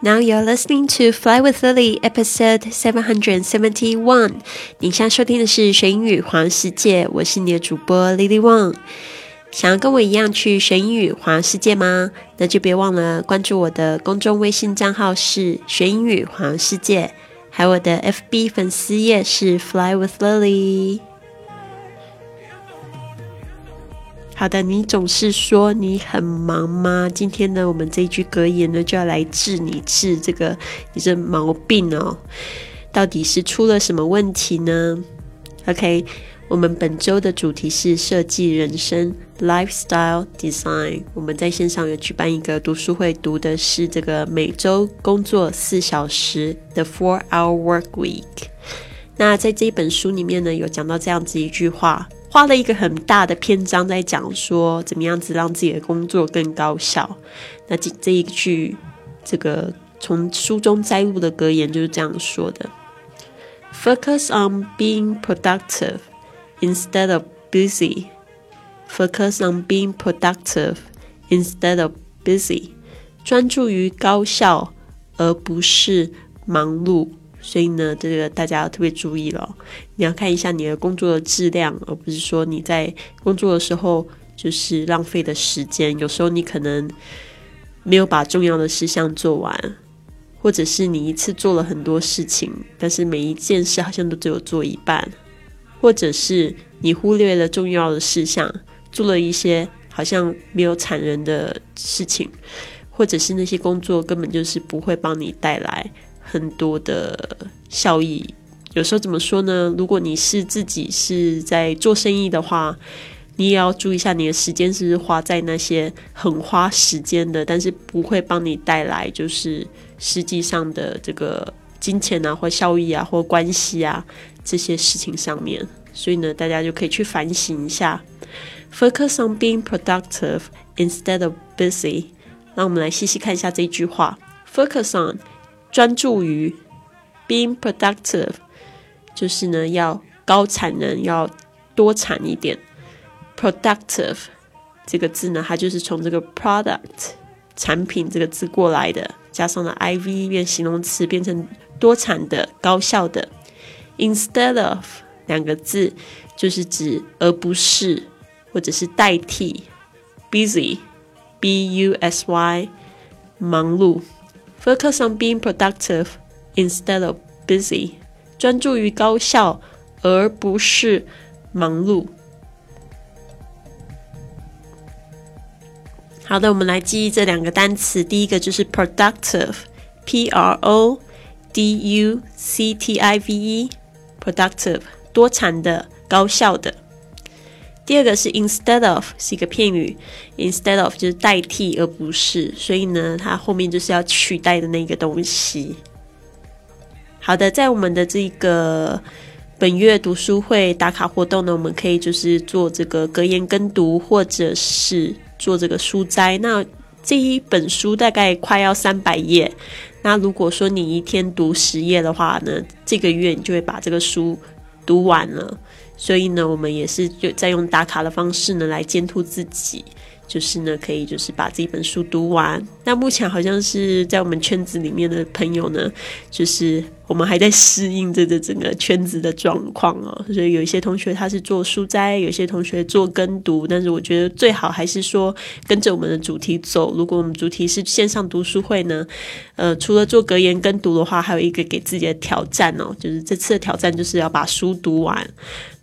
Now you're listening to Fly with Lily, episode seven hundred seventy-one。你现在收听的是学英语环世界，我是你的主播 Lily Wang。想要跟我一样去学英语环世界吗？那就别忘了关注我的公众微信账号是学英语环世界，还有我的 FB 粉丝页是 Fly with Lily。好的，你总是说你很忙吗？今天呢，我们这一句格言呢，就要来治你治这个你这毛病哦。到底是出了什么问题呢？OK，我们本周的主题是设计人生 （Lifestyle Design）。我们在线上有举办一个读书会，读的是这个每周工作四小时的 Four Hour Work Week。那在这一本书里面呢，有讲到这样子一句话。花了一个很大的篇章在讲说怎么样子让自己的工作更高效。那这这一句这个从书中摘录的格言就是这样说的：Focus on being productive instead of busy. Focus on being productive instead of busy. 专注于高效而不是忙碌。所以呢，这个大家要特别注意了。你要看一下你的工作的质量，而不是说你在工作的时候就是浪费的时间。有时候你可能没有把重要的事项做完，或者是你一次做了很多事情，但是每一件事好像都只有做一半，或者是你忽略了重要的事项，做了一些好像没有产人的事情，或者是那些工作根本就是不会帮你带来。很多的效益，有时候怎么说呢？如果你是自己是在做生意的话，你也要注意一下你的时间是不是花在那些很花时间的，但是不会帮你带来就是实际上的这个金钱啊，或效益啊，或关系啊这些事情上面。所以呢，大家就可以去反省一下，focus on being productive instead of busy。让我们来细细看一下这句话，focus on。专注于 being productive，就是呢要高产能，要多产一点。productive 这个字呢，它就是从这个 product 产品这个字过来的，加上了 iv 变形容词，变成多产的、高效的。instead of 两个字就是指而不是，或者是代替 busy b u s y 忙碌。Focus on being productive instead of busy，专注于高效而不是忙碌。好的，我们来记忆这两个单词。第一个就是 productive，p r o d u c t i v e，productive，多产的、高效的。第二个是 instead of 是一个片语，instead of 就是代替而不是，所以呢，它后面就是要取代的那个东西。好的，在我们的这个本月读书会打卡活动呢，我们可以就是做这个格言跟读，或者是做这个书摘。那这一本书大概快要三百页，那如果说你一天读十页的话呢，这个月你就会把这个书读完了。所以呢，我们也是就在用打卡的方式呢来监督自己，就是呢可以就是把这一本书读完。那目前好像是在我们圈子里面的朋友呢，就是我们还在适应这个整个圈子的状况哦。所以有一些同学他是做书斋，有些同学做跟读，但是我觉得最好还是说跟着我们的主题走。如果我们主题是线上读书会呢，呃，除了做格言跟读的话，还有一个给自己的挑战哦，就是这次的挑战就是要把书读完。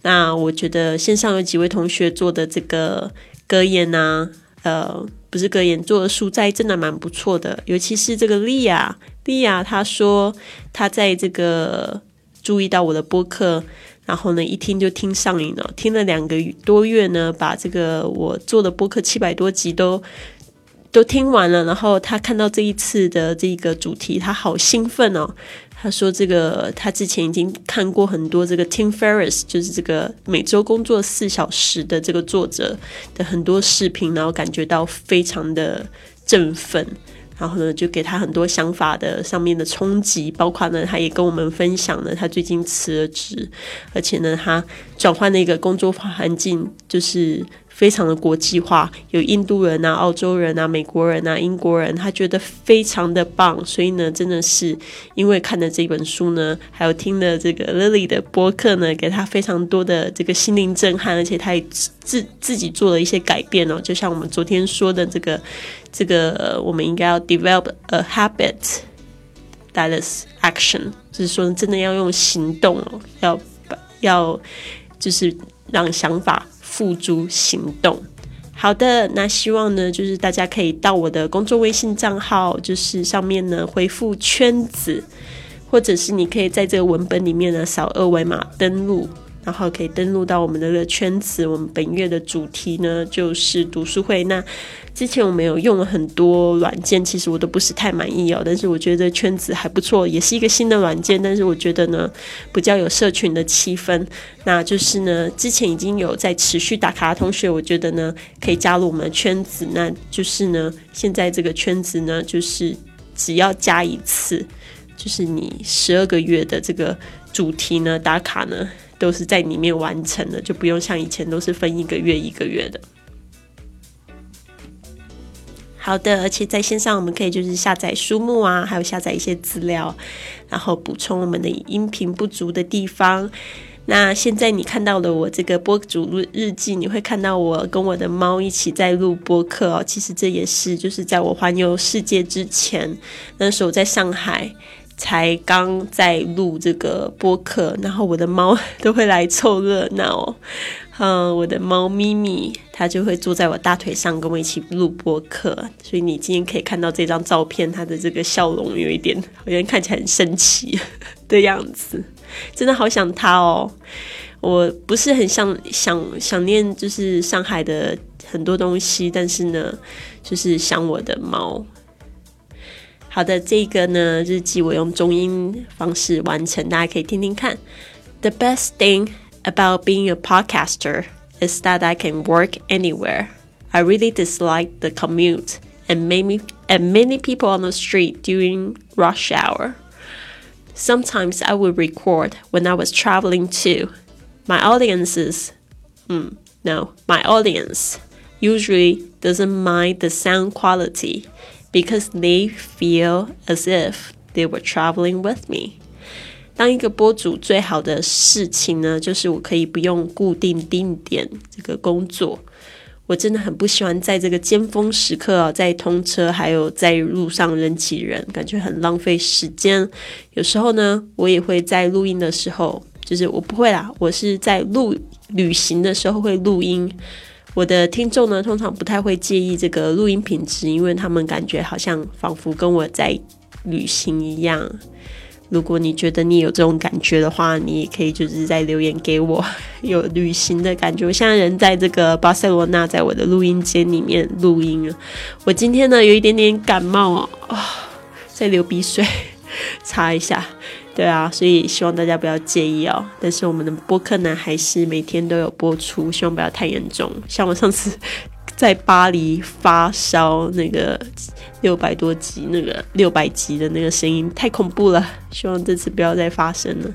那我觉得线上有几位同学做的这个格言呢，呃，不是格言，做的书斋真的蛮不错的。尤其是这个莉亚，莉亚她说她在这个注意到我的播客，然后呢一听就听上瘾了，听了两个多月呢，把这个我做的播客七百多集都都听完了。然后他看到这一次的这个主题，他好兴奋哦。他说：“这个他之前已经看过很多这个 Tim Ferris，就是这个每周工作四小时的这个作者的很多视频，然后感觉到非常的振奋。然后呢，就给他很多想法的上面的冲击，包括呢，他也跟我们分享了他最近辞了职，而且呢，他转换了一个工作环境，就是。非常的国际化，有印度人啊、澳洲人啊、美国人啊、英国人，他觉得非常的棒，所以呢，真的是因为看了这本书呢，还有听了这个 Lily 的播客呢，给他非常多的这个心灵震撼，而且他也自自己做了一些改变哦，就像我们昨天说的这个这个，我们应该要 develop a habit that is action，就是说真的要用行动哦，要要就是让想法。付诸行动。好的，那希望呢，就是大家可以到我的工作微信账号，就是上面呢回复圈子，或者是你可以在这个文本里面呢扫二维码登录。然后可以登录到我们的个圈子。我们本月的主题呢就是读书会。那之前我们有用了很多软件，其实我都不是太满意哦。但是我觉得圈子还不错，也是一个新的软件。但是我觉得呢，比较有社群的气氛。那就是呢，之前已经有在持续打卡的同学，我觉得呢可以加入我们的圈子。那就是呢，现在这个圈子呢，就是只要加一次，就是你十二个月的这个主题呢打卡呢。都是在里面完成的，就不用像以前都是分一个月一个月的。好的，而且在线上我们可以就是下载书目啊，还有下载一些资料，然后补充我们的音频不足的地方。那现在你看到了我这个播主日记，你会看到我跟我的猫一起在录播客哦。其实这也是就是在我环游世界之前，那时候在上海。才刚在录这个播客，然后我的猫都会来凑热闹。嗯，我的猫咪咪，它就会坐在我大腿上跟我一起录播客。所以你今天可以看到这张照片，它的这个笑容有一点好像看起来很生气 的样子，真的好想它哦。我不是很想想想念，就是上海的很多东西，但是呢，就是想我的猫。好的，这个呢日记我用中英方式完成，大家可以听听看。The best thing about being a podcaster is that I can work anywhere. I really dislike the commute and many and many people on the street during rush hour. Sometimes I would record when I was traveling too. My audiences, mm, no, my audience usually doesn't mind the sound quality because they feel as if they were traveling with me。当一个播主最好的事情呢，就是我可以不用固定定点这个工作。我真的很不喜欢在这个尖峰时刻啊，在通车还有在路上人挤人，感觉很浪费时间。有时候呢，我也会在录音的时候，就是我不会啦，我是在录旅行的时候会录音。我的听众呢，通常不太会介意这个录音品质，因为他们感觉好像仿佛跟我在旅行一样。如果你觉得你有这种感觉的话，你也可以就是在留言给我，有旅行的感觉。我现在人在这个巴塞罗那，在我的录音间里面录音了。我今天呢有一点点感冒哦，啊，在流鼻水，擦一下。对啊，所以希望大家不要介意哦。但是我们的播客呢，还是每天都有播出，希望不要太严重。像我上次在巴黎发烧，那个六百多集，那个六百集的那个声音太恐怖了，希望这次不要再发生了。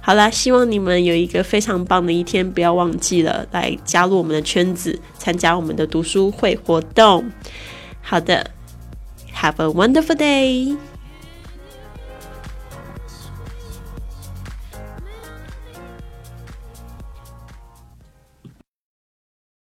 好啦，希望你们有一个非常棒的一天，不要忘记了来加入我们的圈子，参加我们的读书会活动。好的，Have a wonderful day。